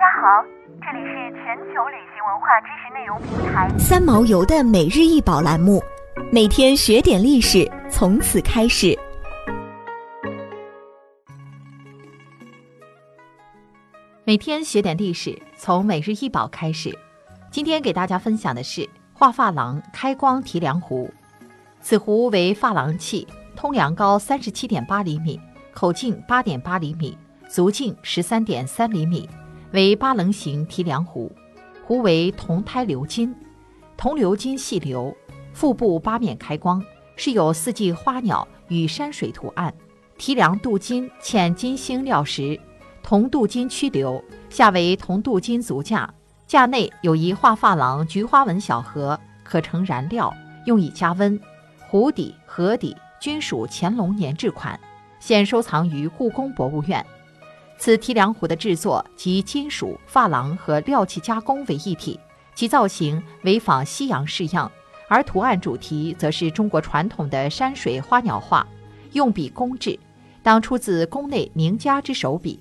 大家好，这里是全球旅行文化知识内容平台三毛游的每日一宝栏目，每天学点历史，从此开始。每天学点历史，从每日一宝开始。今天给大家分享的是画珐琅开光提梁壶。此壶为珐琅器，通梁高三十七点八厘米，口径八点八厘米，足径十三点三厘米。为八棱形提梁壶，壶为铜胎鎏金，铜鎏金细流，腹部八面开光，饰有四季花鸟与山水图案。提梁镀金嵌金星料石，铜镀金曲流，下为铜镀金足架，架内有一画珐琅菊花纹小盒，可盛燃料，用以加温。壶底、盒底均属乾隆年制款，现收藏于故宫博物院。此提梁壶的制作集金属、珐琅和料器加工为一体，其造型为仿西洋式样，而图案主题则是中国传统的山水花鸟画，用笔工致，当出自宫内名家之手笔。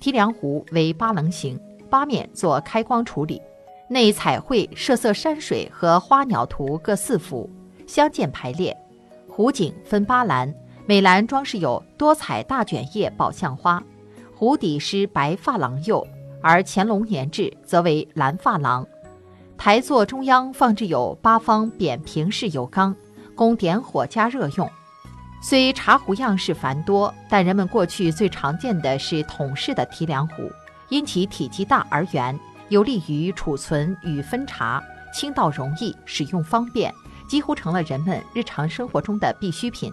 提梁壶为八棱形，八面做开光处理，内彩绘设色山水和花鸟图各四幅，相间排列。壶颈分八栏，每栏装饰有多彩大卷叶宝相花。壶底施白珐琅釉，而乾隆年制则为蓝珐琅。台座中央放置有八方扁平式油缸，供点火加热用。虽茶壶样式繁多，但人们过去最常见的是桶式的提梁壶，因其体积大而圆，有利于储存与分茶，轻道容易，使用方便，几乎成了人们日常生活中的必需品。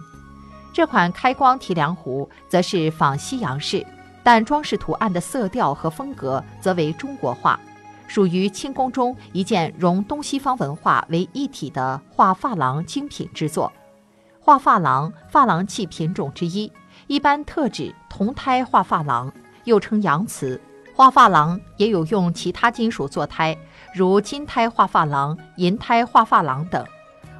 这款开光提梁壶则是仿西洋式。但装饰图案的色调和风格则为中国画，属于清宫中一件融东西方文化为一体的画珐琅精品之作。画珐琅，珐琅器品种之一，一般特指铜胎画珐琅，又称阳瓷。画珐琅也有用其他金属做胎，如金胎画珐琅、银胎画珐琅等。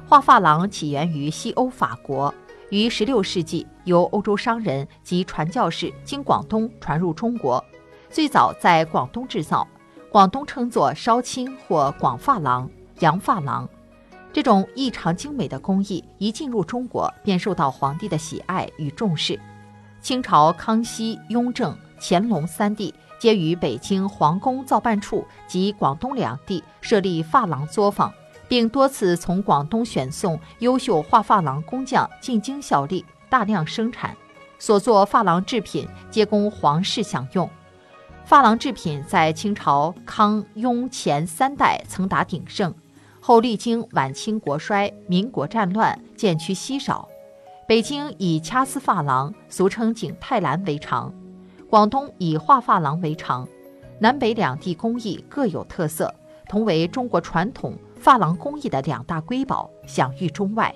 画珐琅起源于西欧法国。于16世纪，由欧洲商人及传教士经广东传入中国，最早在广东制造，广东称作烧青或广发廊、洋发廊。这种异常精美的工艺一进入中国，便受到皇帝的喜爱与重视。清朝康熙、雍正、乾隆三帝皆于北京皇宫造办处及广东两地设立发廊作坊。并多次从广东选送优秀画珐琅工匠进京效力，大量生产，所做珐琅制品皆供皇室享用。珐琅制品在清朝康雍乾三代曾达鼎盛，后历经晚清国衰、民国战乱，渐趋稀少。北京以掐丝珐琅（俗称景泰蓝）为常，广东以画珐琅为常，南北两地工艺各有特色，同为中国传统。珐琅工艺的两大瑰宝，享誉中外。